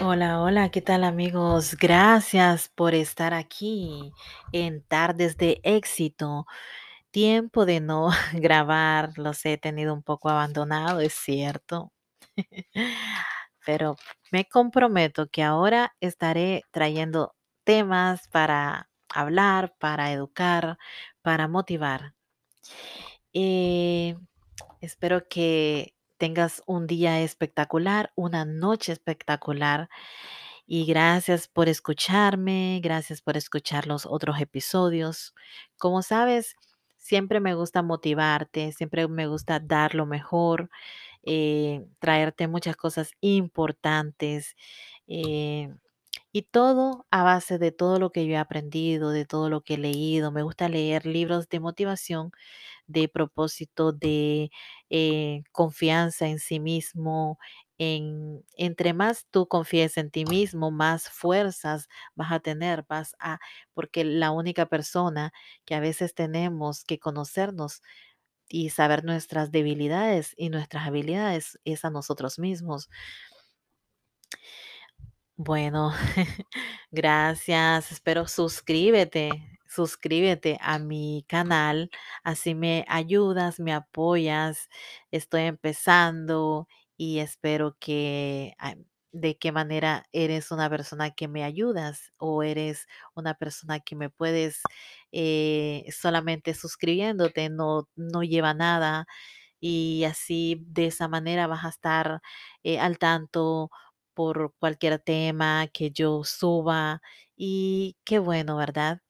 Hola, hola, ¿qué tal amigos? Gracias por estar aquí en Tardes de Éxito. Tiempo de no grabar, los he tenido un poco abandonado, es cierto, pero me comprometo que ahora estaré trayendo temas para hablar, para educar, para motivar. Eh, espero que tengas un día espectacular, una noche espectacular y gracias por escucharme, gracias por escuchar los otros episodios. Como sabes, siempre me gusta motivarte, siempre me gusta dar lo mejor, eh, traerte muchas cosas importantes. eh, y todo a base de todo lo que yo he aprendido, de todo lo que he leído. Me gusta leer libros de motivación de propósito, de eh, confianza en sí mismo. En, entre más tú confíes en ti mismo, más fuerzas vas a tener, vas a, porque la única persona que a veces tenemos que conocernos y saber nuestras debilidades y nuestras habilidades es a nosotros mismos. Bueno, gracias. Espero suscríbete, suscríbete a mi canal, así me ayudas, me apoyas. Estoy empezando y espero que ah, de qué manera eres una persona que me ayudas o eres una persona que me puedes eh, solamente suscribiéndote, no, no lleva nada y así de esa manera vas a estar eh, al tanto por cualquier tema que yo suba y qué bueno, ¿verdad?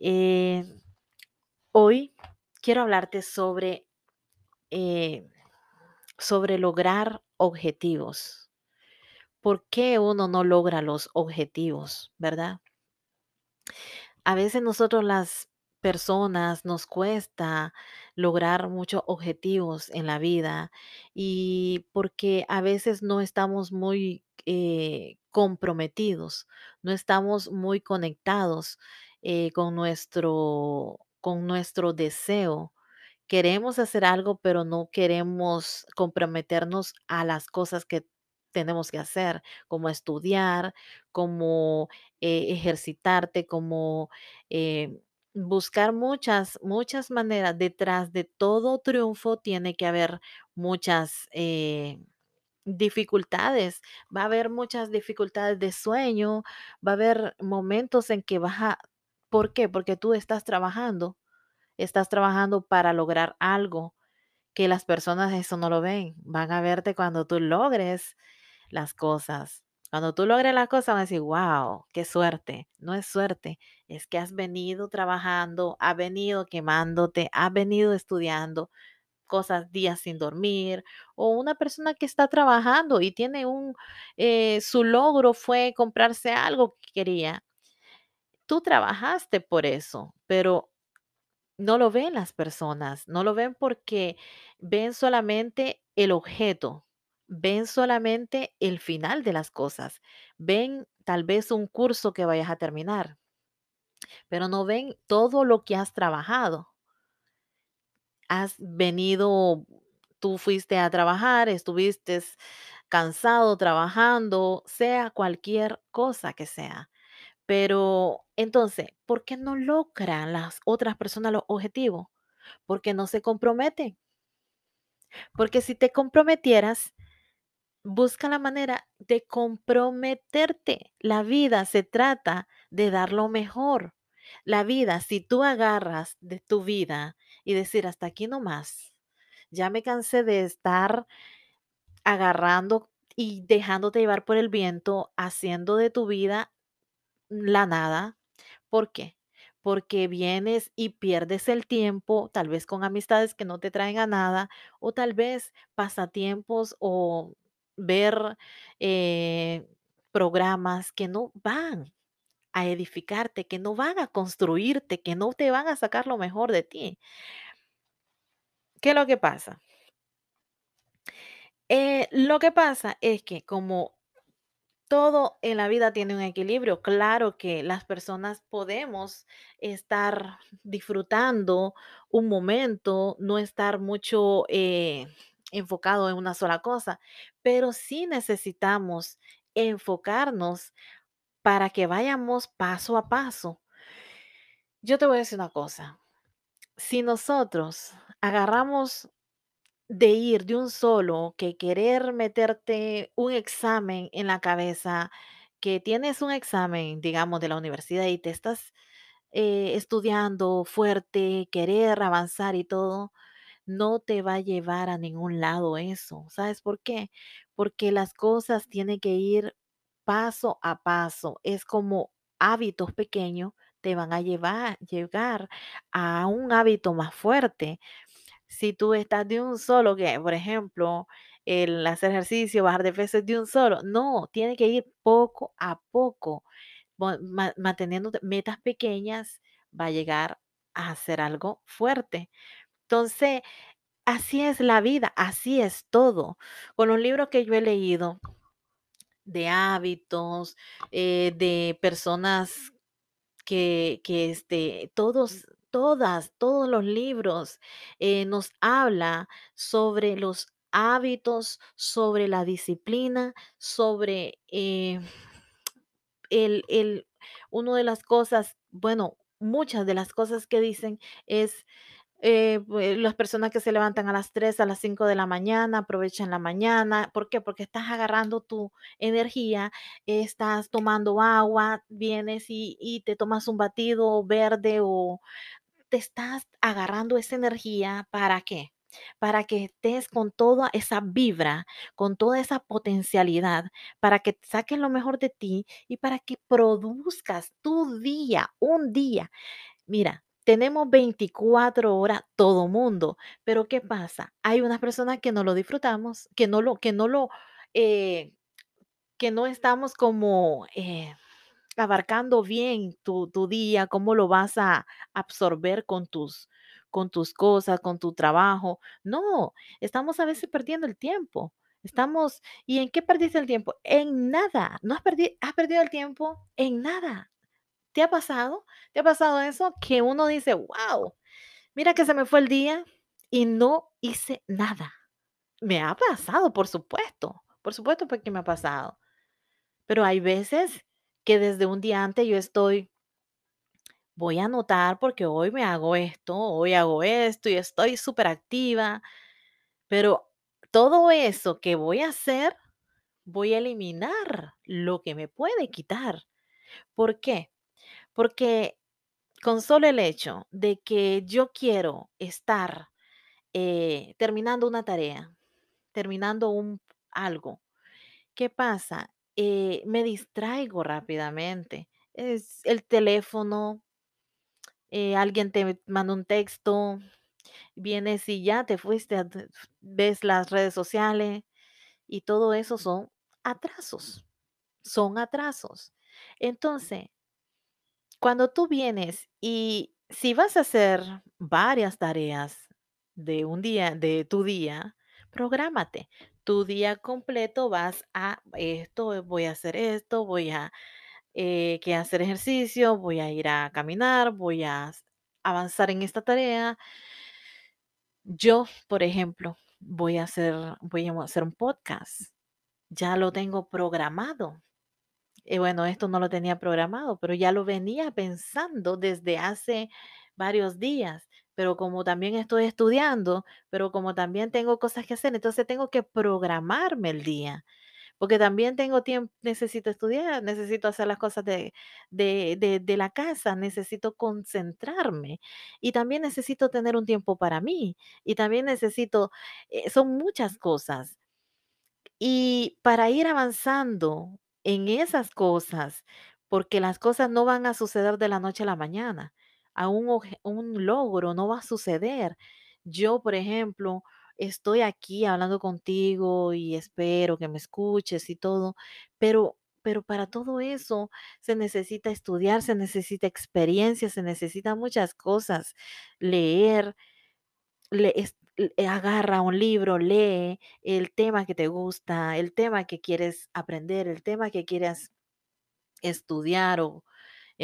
Eh, hoy quiero hablarte sobre, eh, sobre lograr objetivos. ¿Por qué uno no logra los objetivos, verdad? A veces nosotros las personas nos cuesta lograr muchos objetivos en la vida y porque a veces no estamos muy eh, comprometidos, no estamos muy conectados eh, con nuestro, con nuestro deseo. Queremos hacer algo, pero no queremos comprometernos a las cosas que tenemos que hacer, como estudiar, como eh, ejercitarte, como eh, buscar muchas, muchas maneras. Detrás de todo triunfo tiene que haber muchas dificultades. Va a haber muchas dificultades de sueño, va a haber momentos en que vas a... ¿Por qué? Porque tú estás trabajando, estás trabajando para lograr algo que las personas eso no lo ven. Van a verte cuando tú logres las cosas. Cuando tú logres las cosas, van a decir, wow, qué suerte. No es suerte, es que has venido trabajando, has venido quemándote, has venido estudiando cosas días sin dormir, o una persona que está trabajando y tiene un, eh, su logro fue comprarse algo que quería. Tú trabajaste por eso, pero no lo ven las personas, no lo ven porque ven solamente el objeto, ven solamente el final de las cosas, ven tal vez un curso que vayas a terminar, pero no ven todo lo que has trabajado. Has venido, tú fuiste a trabajar, estuviste cansado trabajando, sea cualquier cosa que sea. Pero entonces, ¿por qué no logran las otras personas los objetivos? Porque no se comprometen. Porque si te comprometieras, busca la manera de comprometerte. La vida se trata de dar lo mejor. La vida, si tú agarras de tu vida y decir hasta aquí no más, ya me cansé de estar agarrando y dejándote llevar por el viento, haciendo de tu vida la nada. ¿Por qué? Porque vienes y pierdes el tiempo, tal vez con amistades que no te traen a nada, o tal vez pasatiempos o ver eh, programas que no van a edificarte, que no van a construirte, que no te van a sacar lo mejor de ti. ¿Qué es lo que pasa? Eh, lo que pasa es que como todo en la vida tiene un equilibrio. Claro que las personas podemos estar disfrutando un momento, no estar mucho, eh, enfocado en una sola cosa, pero sí necesitamos enfocarnos para que vayamos paso a paso. Yo te voy a decir una cosa, si nosotros agarramos de ir de un solo, que querer meterte un examen en la cabeza, que tienes un examen, digamos, de la universidad y te estás eh, estudiando fuerte, querer avanzar y todo, no te va a llevar a ningún lado eso. ¿Sabes por qué? Porque las cosas tienen que ir paso a paso. Es como hábitos pequeños te van a llevar, llegar a un hábito más fuerte. Si tú estás de un solo, que por ejemplo, el hacer ejercicio, bajar de peso es de un solo, no, tiene que ir poco a poco, ma- manteniendo metas pequeñas, va a llegar a hacer algo fuerte. Entonces, así es la vida, así es todo. Con los libros que yo he leído de hábitos, eh, de personas que que, este, todos todas, todos los libros, eh, nos habla sobre los hábitos, sobre la disciplina, sobre, eh, el el uno de las cosas, bueno, muchas de las cosas que dicen es, eh, pue las personas que se levantan a las 3 a las 5 de la mañana, aprovechan la mañana, ¿por qué? Porque estás agarrando tu energía, estás tomando agua, vienes y y te tomas un batido verde o te estás agarrando esa energía, ¿para qué? Para que estés con toda esa vibra, con toda esa potencialidad, para que saques lo mejor de ti y para que produzcas tu día, un día. Mira, tenemos 24 horas todo mundo, pero ¿qué pasa? Hay unas personas que no lo disfrutamos, que no lo, que no lo, eh, que no estamos como eh, abarcando bien tu, tu día, cómo lo vas a absorber con tus, con tus cosas, con tu trabajo. No, estamos a veces perdiendo el tiempo. Estamos, ¿y en qué perdiste el tiempo? En nada. No has perdido, has perdido el tiempo en nada. ¿Te ha pasado? ¿Te ha pasado eso? Que uno dice, wow, mira que se me fue el día y no hice nada. Me ha pasado, por supuesto. Por supuesto porque me ha pasado. Pero hay veces que desde un día antes yo estoy, voy a anotar porque hoy me hago esto, hoy hago esto y estoy súper activa, pero todo eso que voy a hacer, voy a eliminar lo que me puede quitar. ¿Por qué? Porque con solo el hecho de que yo quiero estar eh, terminando una tarea, terminando un algo, ¿qué pasa? Eh, me distraigo rápidamente. Es el teléfono, eh, alguien te manda un texto, vienes y ya te fuiste, ves las redes sociales y todo eso son atrasos, son atrasos. Entonces, cuando tú vienes y si vas a hacer varias tareas de un día, de tu día, prográmate. Tu día completo vas a esto, voy a hacer esto, voy a eh, que hacer ejercicio, voy a ir a caminar, voy a avanzar en esta tarea. Yo, por ejemplo, voy a hacer, voy a hacer un podcast. Ya lo tengo programado. Y bueno, esto no lo tenía programado, pero ya lo venía pensando desde hace varios días. Pero como también estoy estudiando, pero como también tengo cosas que hacer, entonces tengo que programarme el día. Porque también tengo tiempo, necesito estudiar, necesito hacer las cosas de, de, de, la casa, necesito concentrarme y también necesito tener un tiempo para mí y también necesito, eh, son muchas cosas. Y para ir avanzando en esas cosas, porque las cosas no van a suceder de la noche a la mañana, a un, un logro no va a suceder. Yo, por ejemplo, estoy aquí hablando contigo y espero que me escuches y todo, pero, pero para todo eso se necesita estudiar, se necesita experiencia, se necesitan muchas cosas, leer, eh, agarra un libro, lee el tema que te gusta, el tema que quieres aprender, el tema que quieras estudiar o,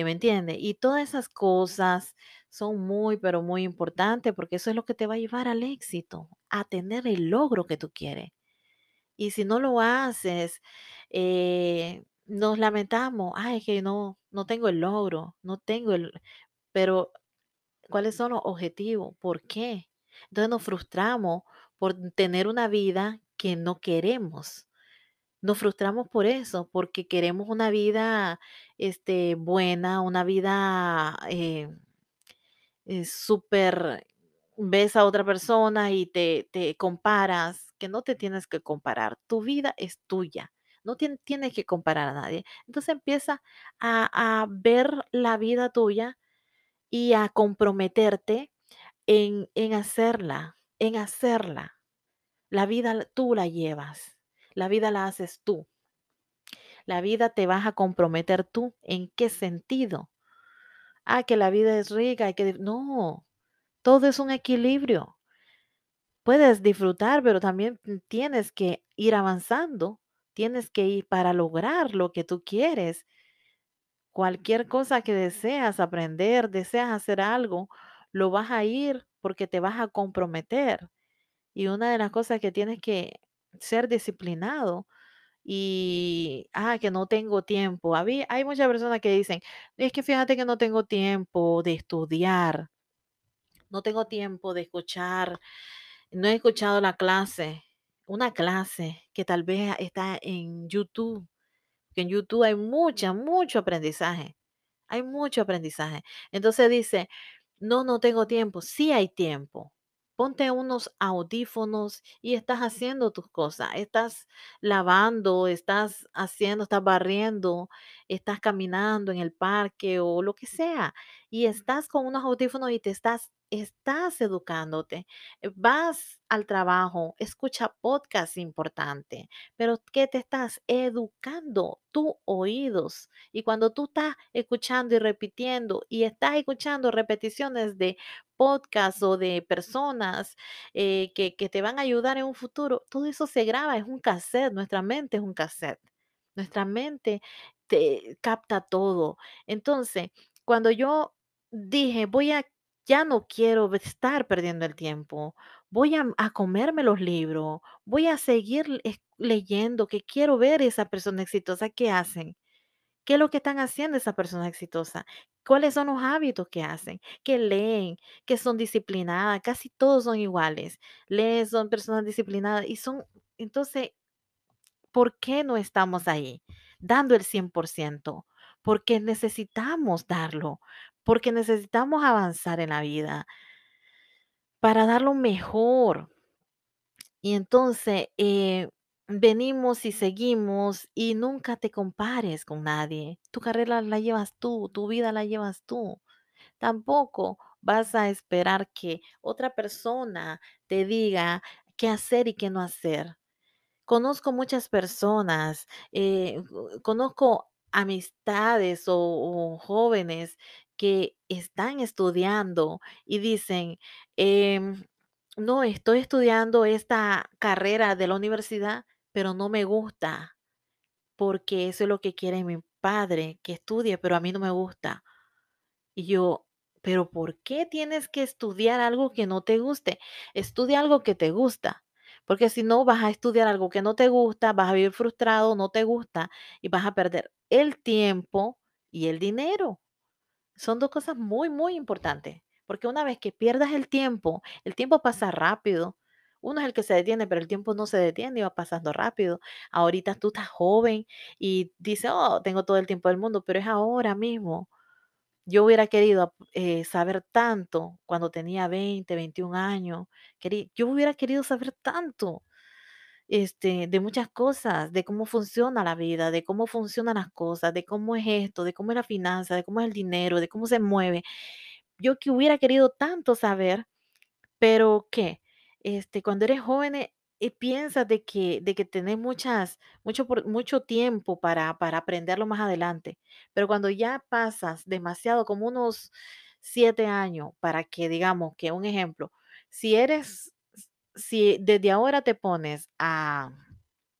¿me entiendes? Y todas esas cosas son muy, pero muy importantes, porque eso es lo que te va a llevar al éxito. a tener el logro que tú quieres. Y si no lo haces, eh, nos lamentamos, ay, que no, no tengo el logro, no tengo el, pero ¿cuáles son los objetivos? ¿Por qué? Entonces nos frustramos por tener una vida que no queremos. Nos frustramos por eso, porque queremos una vida este, buena, una vida eh, eh, súper, ves a otra persona y te, te comparas, que no te tienes que comparar, tu vida es tuya, no tienes que comparar a nadie. Entonces empieza a, a ver la vida tuya y a comprometerte en, en hacerla, en hacerla. La vida tú la llevas, la vida la haces tú. La vida te vas a comprometer tú. ¿En qué sentido? Ah, que la vida es rica, hay que... No, todo es un equilibrio. Puedes disfrutar, pero también tienes que ir avanzando. Tienes que ir para lograr lo que tú quieres. Cualquier cosa que deseas aprender, deseas hacer algo, lo vas a ir porque te vas a comprometer. Y una de las cosas que tienes que ser disciplinado y, ah, que no tengo tiempo. hay muchas personas que dicen, es que fíjate que no tengo tiempo de estudiar, no tengo tiempo de escuchar, no he escuchado la clase, una clase que tal vez está en YouTube, que en YouTube hay mucha, mucho aprendizaje, hay mucho aprendizaje. Entonces dice, no, no tengo tiempo, sí hay tiempo ponte unos audífonos y estás haciendo tus cosas, estás lavando, estás haciendo, estás barriendo, estás caminando en el parque o lo que sea, y estás con unos audífonos y te estás estás educándote, eh, vas al trabajo, escucha podcast importante, pero ¿qué te estás educando? Tus oídos. Y cuando tú estás escuchando y repitiendo y estás escuchando repeticiones de podcast o de personas eh, que, que te van a ayudar en un futuro, todo eso se graba, es un cassette, nuestra mente es un cassette. Nuestra mente te capta todo. Entonces, cuando yo dije, voy a ya no quiero estar perdiendo el tiempo. Voy a, comerme los libros, voy a seguir leyendo, que quiero ver esa persona exitosa, ¿qué hacen? ¿Qué es lo que están haciendo esa persona exitosa? ¿Cuáles son los hábitos que hacen? ¿Qué leen? ¿Que son disciplinadas? Casi todos son iguales. Leen, son personas disciplinadas y son, entonces, ¿por qué no estamos ahí dando el 100%? Porque necesitamos darlo, porque necesitamos avanzar en la vida para dar lo mejor. Y entonces eh, venimos y seguimos y nunca te compares con nadie. Tu carrera la llevas tú, tu vida la llevas tú. Tampoco vas a esperar que otra persona te diga qué hacer y qué no hacer. Conozco muchas personas, eh, conozco amistades o, jóvenes que están estudiando y dicen, em, no, estoy estudiando esta carrera de la universidad, pero no me gusta, porque eso es lo que quiere mi padre, que estudie, pero a mí no me gusta. Y yo, pero ¿por qué tienes que estudiar algo que no te guste? Estudia algo que te gusta. Porque si no, vas a estudiar algo que no te gusta, vas a vivir frustrado, no te gusta y vas a perder el tiempo y el dinero. Son dos cosas muy, muy importantes. Porque una vez que pierdas el tiempo, el tiempo pasa rápido. Uno es el que se detiene, pero el tiempo no se detiene y va pasando rápido. Ahorita tú estás joven y dices, oh, tengo todo el tiempo del mundo, pero es ahora mismo. Yo hubiera querido eh, saber tanto cuando tenía 20, 21 años. yo hubiera querido saber tanto este, de muchas cosas, de cómo funciona la vida, de cómo funcionan las cosas, de cómo es esto, de cómo es la finanza, de cómo es el dinero, de cómo se mueve. Yo que hubiera querido tanto saber, pero ¿qué? Este, cuando eres joven eh, y piensas de que, de que tenés muchas, mucho, mucho tiempo para, para aprenderlo más adelante, pero cuando ya pasas demasiado, como unos siete años, para que digamos que un ejemplo, si eres, si desde ahora te pones a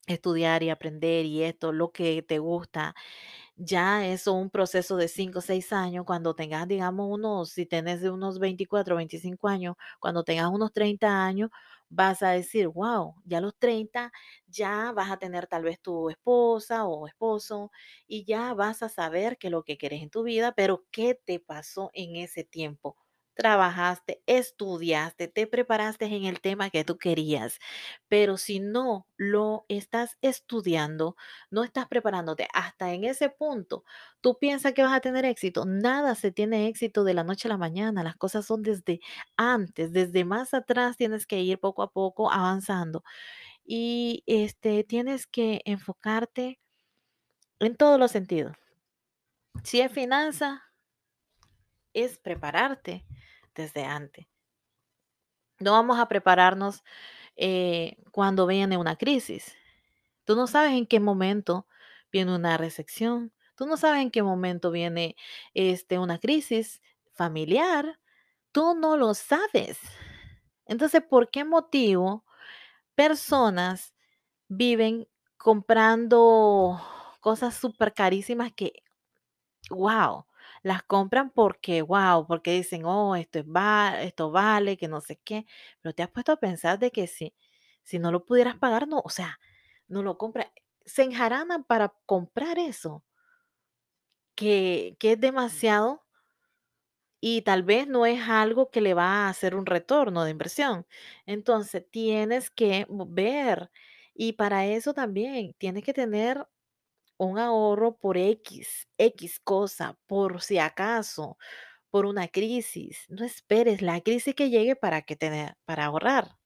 estudiar y aprender y esto, lo que te gusta, ya eso un proceso de 5 o 6 años, cuando tengas, digamos, unos, si tenés unos 24 o 25 años, cuando tengas unos 30 años, vas a decir, wow, ya a los 30 ya vas a tener tal vez tu esposa o esposo y ya vas a saber qué es lo que quieres en tu vida, pero ¿qué te pasó en ese tiempo? Trabajaste, estudiaste, te preparaste en el tema que tú querías, pero si no lo estás estudiando, no estás preparándote hasta en ese punto, tú piensas que vas a tener éxito. Nada se tiene éxito de la noche a la mañana, las cosas son desde antes, desde más atrás tienes que ir poco a poco avanzando y este tienes que enfocarte en todos los sentidos. Si es finanza, es prepararte desde antes. No vamos a prepararnos eh, cuando viene una crisis. Tú no sabes en qué momento viene una recesión. Tú no sabes en qué momento viene este, una crisis familiar. Tú no lo sabes. Entonces, ¿por qué motivo personas viven comprando cosas súper carísimas que, wow, las compran porque, wow, porque dicen, oh, esto, es va esto vale, que no sé qué, pero te has puesto a pensar de que si, si no lo pudieras pagar, no, o sea, no lo compra, se enjaranan para comprar eso, que, que es demasiado y tal vez no es algo que le va a hacer un retorno de inversión. Entonces, tienes que ver y para eso también tienes que tener un ahorro por X, X cosa, por si acaso, por una crisis. No esperes la crisis que llegue para que tener, para ahorrar.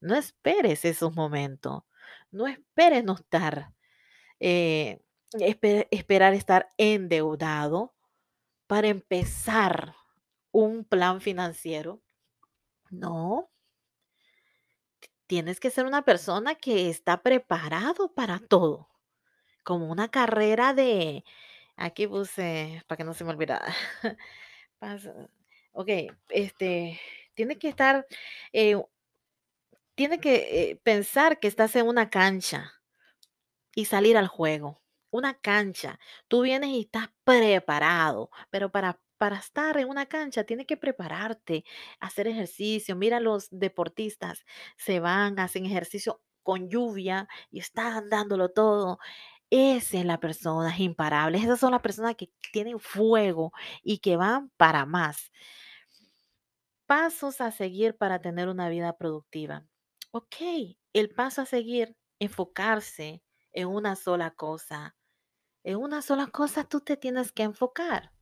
No esperes esos momentos. No esperes no estar, eh, esper- esperar estar endeudado para empezar un plan financiero. No, tienes que ser una persona que está preparado para todo, como una carrera de, aquí puse, para que no se me olvidara. Ok, este, tiene que estar, eh, tiene que eh, pensar que estás en una cancha y salir al juego. Una cancha. Tú vienes y estás preparado, pero para, para estar en una cancha tienes que prepararte, hacer ejercicio. Mira, los deportistas se van, hacen ejercicio con lluvia y están dándolo todo. Esa es la persona, es imparable. Esas son las personas que tienen fuego y que van para más. Pasos a seguir para tener una vida productiva. Ok, el paso a seguir, enfocarse en una sola cosa. En una sola cosa tú te tienes que enfocar.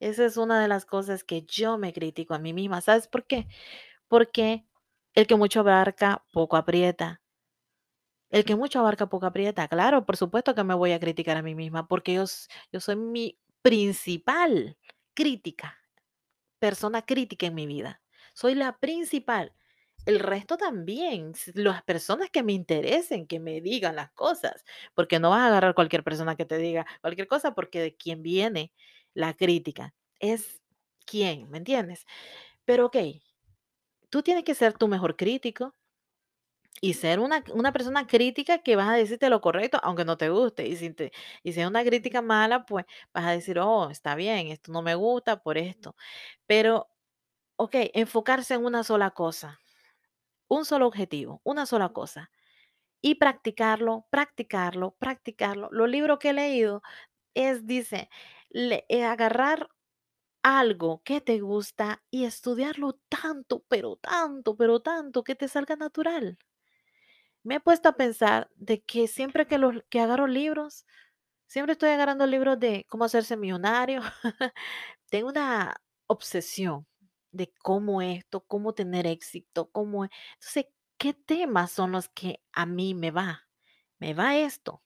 Esa es una de las cosas que yo me critico a mí misma. ¿Sabes por qué? Porque el que mucho abarca, poco aprieta. El que mucho abarca, poco aprieta. Claro, por supuesto que me voy a criticar a mí misma porque yo, yo soy mi principal crítica persona crítica en mi vida. Soy la principal. El resto también, las personas que me interesen, que me digan las cosas, porque no vas a agarrar cualquier persona que te diga cualquier cosa, porque de quién viene la crítica es quién, ¿me entiendes? Pero ok, tú tienes que ser tu mejor crítico y ser una, una persona crítica que vas a decirte lo correcto, aunque no te guste. Y si, te, y si es una crítica mala, pues vas a decir, oh, está bien, esto no me gusta por esto. Pero Ok, enfocarse en una sola cosa, un solo objetivo, una sola cosa. Y practicarlo, practicarlo, practicarlo. Los libros que he leído es, dice, eh, agarrar algo que te gusta y estudiarlo tanto, pero tanto, pero tanto, que te salga natural. Me he puesto a pensar de que siempre que, los, que agarro libros, siempre estoy agarrando libros de cómo hacerse millonario, Tengo una obsesión de cómo esto, cómo tener éxito, cómo e entonces, ¿qué temas son los que a mí me va? Me va esto,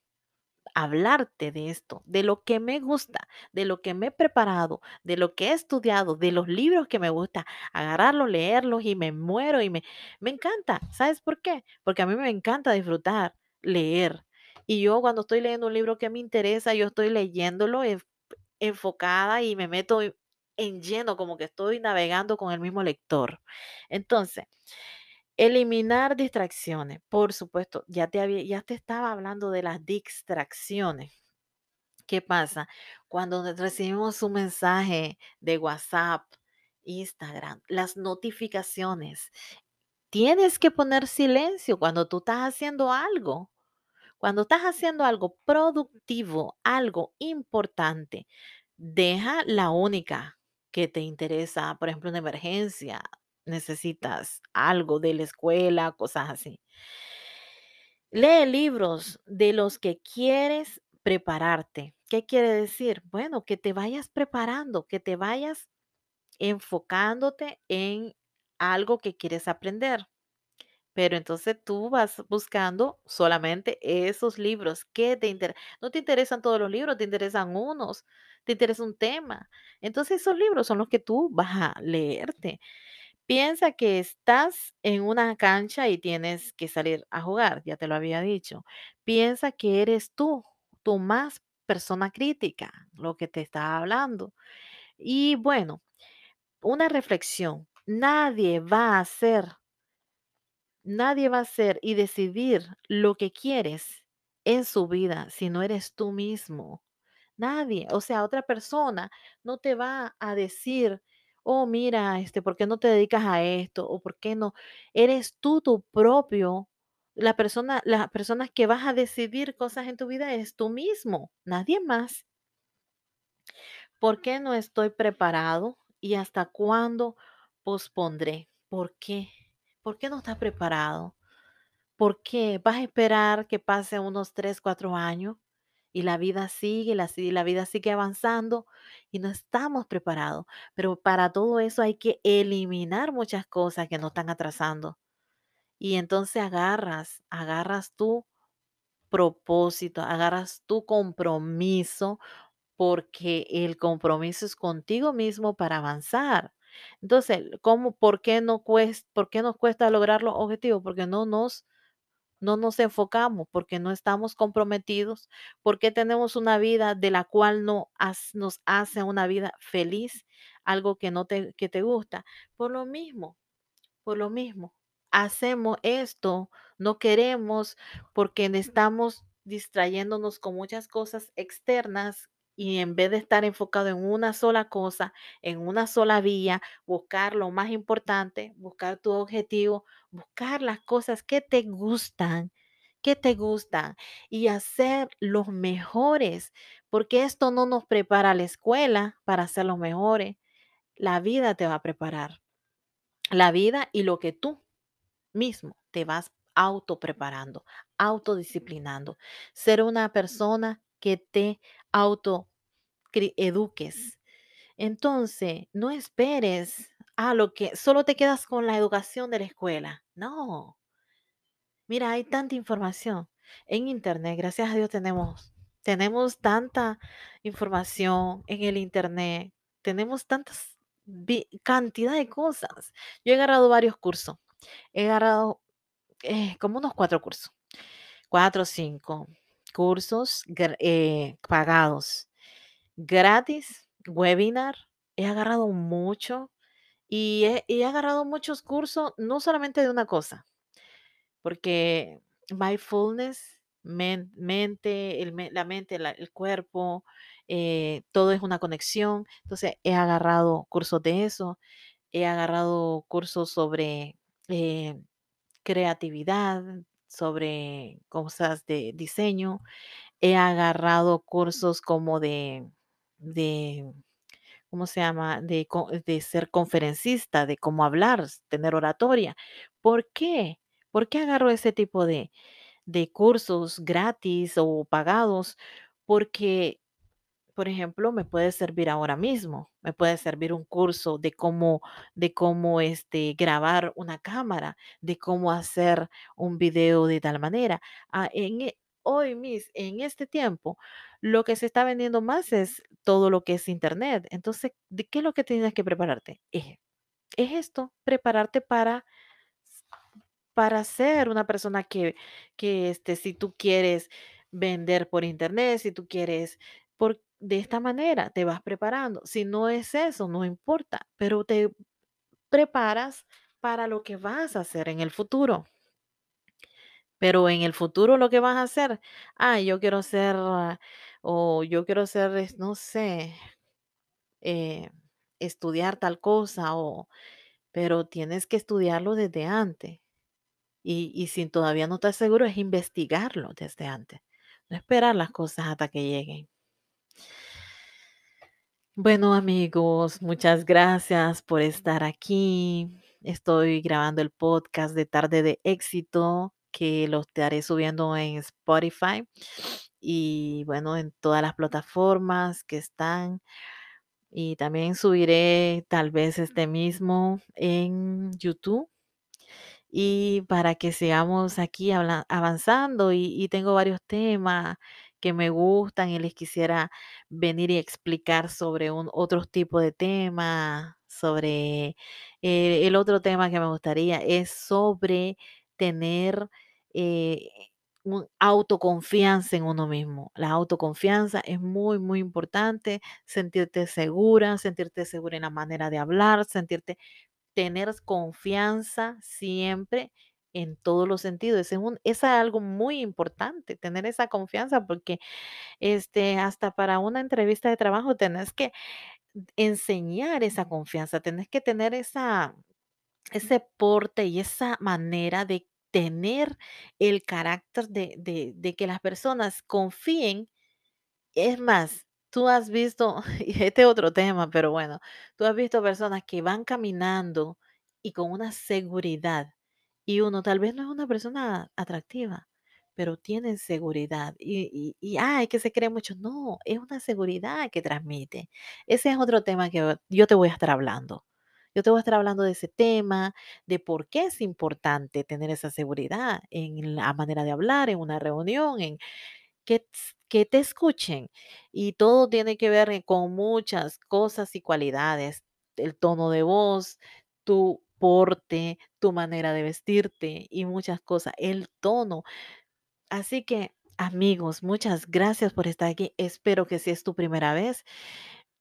hablarte de esto, de lo que me gusta, de lo que me he preparado, de lo que he estudiado, de los libros que me gusta, agarrarlos, leerlos y me muero y me me encanta, ¿sabes por qué? Porque a mí me encanta disfrutar, leer. Y yo cuando estoy leyendo un libro que me interesa, yo estoy leyéndolo enfocada y me meto en en lleno, como que estoy navegando con el mismo lector. Entonces, eliminar distracciones. Por supuesto, ya te había, ya te estaba hablando de las distracciones. ¿Qué pasa? Cuando recibimos un mensaje de WhatsApp, Instagram, las notificaciones, Tienes que poner silencio cuando tú estás haciendo algo. Cuando estás haciendo algo productivo, algo importante, deja la única que te interesa, por ejemplo, una emergencia, necesitas algo de la escuela, cosas así. Lee libros de los que quieres prepararte. ¿Qué quiere decir? Bueno, que te vayas preparando, que te vayas enfocándote en algo que quieres aprender. Pero entonces tú vas buscando solamente esos libros que te interesan. No te interesan todos los libros, te interesan unos, te interesa un tema. Entonces esos libros son los que tú vas a leerte. Piensa que estás en una cancha y tienes que salir a jugar, ya te lo había dicho. Piensa que eres tú, tu más persona crítica, lo que te está hablando. Y bueno, una reflexión. Nadie va a hacer Nadie va a hacer y decidir lo que quieres en su vida si no eres tú mismo. Nadie, o sea, otra persona no te va a decir, oh, mira, este, ¿por qué no te dedicas a esto? O ¿por qué no? Eres tú tu propio, la persona, las personas que vas a decidir cosas en tu vida es tú mismo, nadie más. ¿Por qué no estoy preparado? ¿Y hasta cuándo pospondré? ¿Por qué? ¿Por qué no estás preparado? ¿Por qué? ¿Vas a esperar que pase unos 3, 4 años? Y la vida sigue, la, la vida sigue avanzando y no estamos preparados. Pero para todo eso hay que eliminar muchas cosas que nos están atrasando. Y entonces agarras, agarras tu propósito, agarras tu compromiso, porque el compromiso es contigo mismo para avanzar. Entonces, ¿cómo, por qué no cuesta, por qué nos cuesta lograr los objetivos? Porque no nos no nos enfocamos porque no estamos comprometidos, porque tenemos una vida de la cual no nos hace una vida feliz, algo que no te, que te gusta. Por lo mismo, por lo mismo, hacemos esto, no queremos porque estamos distrayéndonos con muchas cosas externas y en vez de estar enfocado en una sola cosa, en una sola vía, buscar lo más importante, buscar tu objetivo, buscar las cosas que te gustan, que te gustan y hacer los mejores, porque esto no nos prepara a la escuela para ser los mejores, la vida te va a preparar. La vida y lo que tú mismo te vas auto preparando, autodisciplinando. Ser una persona que te auto cri- eduques. Entonces, no esperes a lo que solo te quedas con la educación de la escuela. No, mira, hay tanta información en internet. Gracias a Dios tenemos tenemos tanta información en el internet. Tenemos tantas cantidad de cosas. Yo he agarrado varios cursos. He agarrado eh, como unos cuatro cursos, cuatro o cinco cursos eh, pagados, gratis, webinar. He agarrado mucho y he, agarrado muchos cursos, no solamente de una cosa, porque mindfulness, men- mente, el la mente, el cuerpo, eh, todo es una conexión. Entonces he agarrado cursos de eso, he agarrado cursos sobre eh, creatividad, sobre cosas de diseño. He agarrado cursos como de, de ¿cómo se llama? De, de ser conferencista, de cómo hablar, tener oratoria. ¿Por qué? ¿Por qué agarro ese tipo de, de cursos gratis o pagados? Porque por ejemplo, me puede servir ahora mismo, me puede servir un curso de cómo, de cómo este, grabar una cámara, de cómo hacer un video de tal manera. Ah, en, e- hoy, mis, en este tiempo, lo que se está vendiendo más es todo lo que es internet. Entonces, ¿de qué es lo que tienes que prepararte? Es, es esto, prepararte para para ser una persona que que, este, si tú quieres vender por internet, si tú quieres de esta manera te vas preparando. Si no es eso, no importa, pero te preparas para lo que vas a hacer en el futuro. Pero en el futuro lo que vas a hacer, ah, yo quiero ser, ah, o yo quiero ser, no sé, eh, estudiar tal cosa, o pero tienes que estudiarlo desde antes. Y, y si todavía no estás seguro, es investigarlo desde antes. No esperar las cosas hasta que lleguen. Bueno, amigos, muchas gracias por estar aquí. Estoy grabando el podcast de Tarde de Éxito que lo estaré subiendo en Spotify y bueno, en todas las plataformas que están. Y también subiré tal vez este mismo en YouTube y para que sigamos aquí avanzando y, y tengo varios temas que me gustan y les quisiera venir y explicar sobre un otro tipo de tema, sobre eh, el otro tema que me gustaría es sobre tener eh, un autoconfianza en uno mismo. La autoconfianza es muy, muy importante, sentirte segura, sentirte segura en la manera de hablar, sentirte tener confianza siempre en todos los sentidos. Es, un, es algo muy importante, tener esa confianza, porque este, hasta para una entrevista de trabajo tenés que enseñar esa confianza, tenés que tener esa, ese porte y esa manera de tener el carácter de, de, de que las personas confíen es más, tú has visto, y este es otro tema, pero bueno, tú has visto personas que van caminando y con una seguridad, y uno tal vez no es una persona atractiva, pero tienen seguridad. Y, y, y ay, que se cree mucho. No, es una seguridad que transmite. Ese es otro tema que yo te voy a estar hablando. Yo te voy a estar hablando de ese tema, de por qué es importante tener esa seguridad en la manera de hablar, en una reunión, en, que, que te escuchen. Y todo tiene que ver eh, con muchas cosas y cualidades. El tono de voz, tu tu manera de vestirte y muchas cosas. El tono. Así que, amigos, muchas gracias por estar aquí. Espero que si es tu primera vez,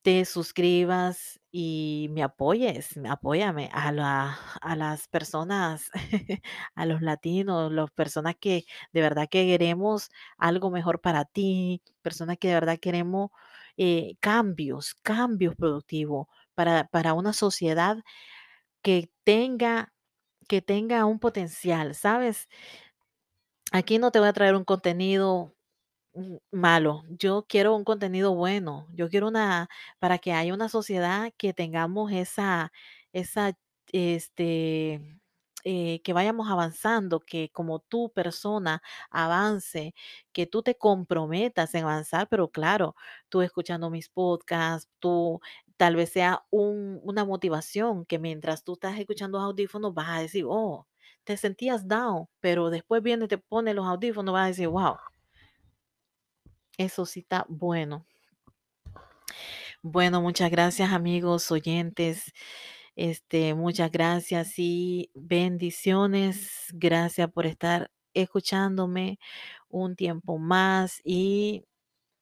te suscribas y me apoyes, me- apóyame a, la, a las personas, a los latinos, las personas que de verdad que queremos algo mejor para ti, personas que de verdad queremos eh, cambios, cambios productivos para, para una sociedad que tenga, que tenga un potencial, ¿sabes? Aquí no te voy a traer un contenido malo. Yo quiero un contenido bueno. Yo quiero una, para que haya una sociedad que tengamos esa, esa, este, eh, que vayamos avanzando, que como tu persona avance, que tú te comprometas en avanzar, pero claro, tú escuchando mis podcasts, tú tal vez sea un- una motivación que mientras tú estás escuchando audífonos vas a decir, oh, te sentías down, pero después viene y te pone los audífonos, vas a decir, wow, eso sí está bueno. Bueno, muchas gracias amigos oyentes. Este, muchas gracias y bendiciones. Gracias por estar escuchándome un tiempo más y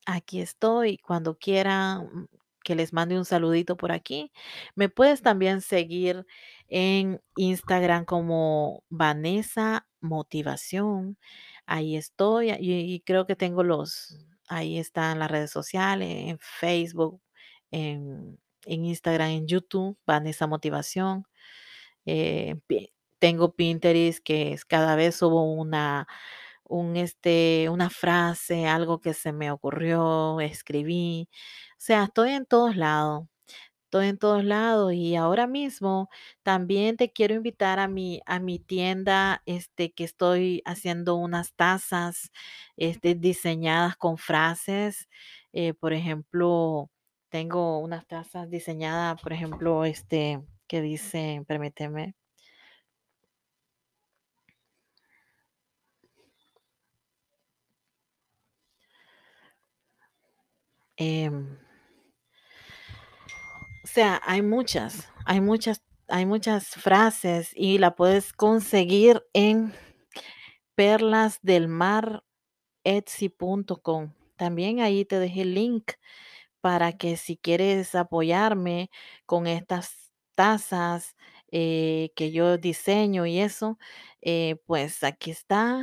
aquí estoy cuando quieran que les mande un saludito por aquí. Me puedes también seguir en Instagram como Vanessa Motivación. Ahí estoy y, creo que tengo los, ahí están las redes sociales, en Facebook, en, Instagram, en YouTube, Vanessa Motivación. Eh, tengo Pinterest que es cada vez subo una un, este, una frase, algo que se me ocurrió, escribí. O sea, estoy en todos lados, estoy en todos lados y ahora mismo también te quiero invitar a mi, a mi tienda, este, que estoy haciendo unas tazas, este, diseñadas con frases. eh, por ejemplo, tengo unas tazas diseñadas, por ejemplo, este, que dice, permíteme. Em, O sea, hay muchas, hay muchas, hay muchas frases y la puedes conseguir en perlasdelmaretsy.com. También ahí te dejé el link para que si quieres apoyarme con estas tazas eh, que yo diseño y eso, eh, pues aquí está.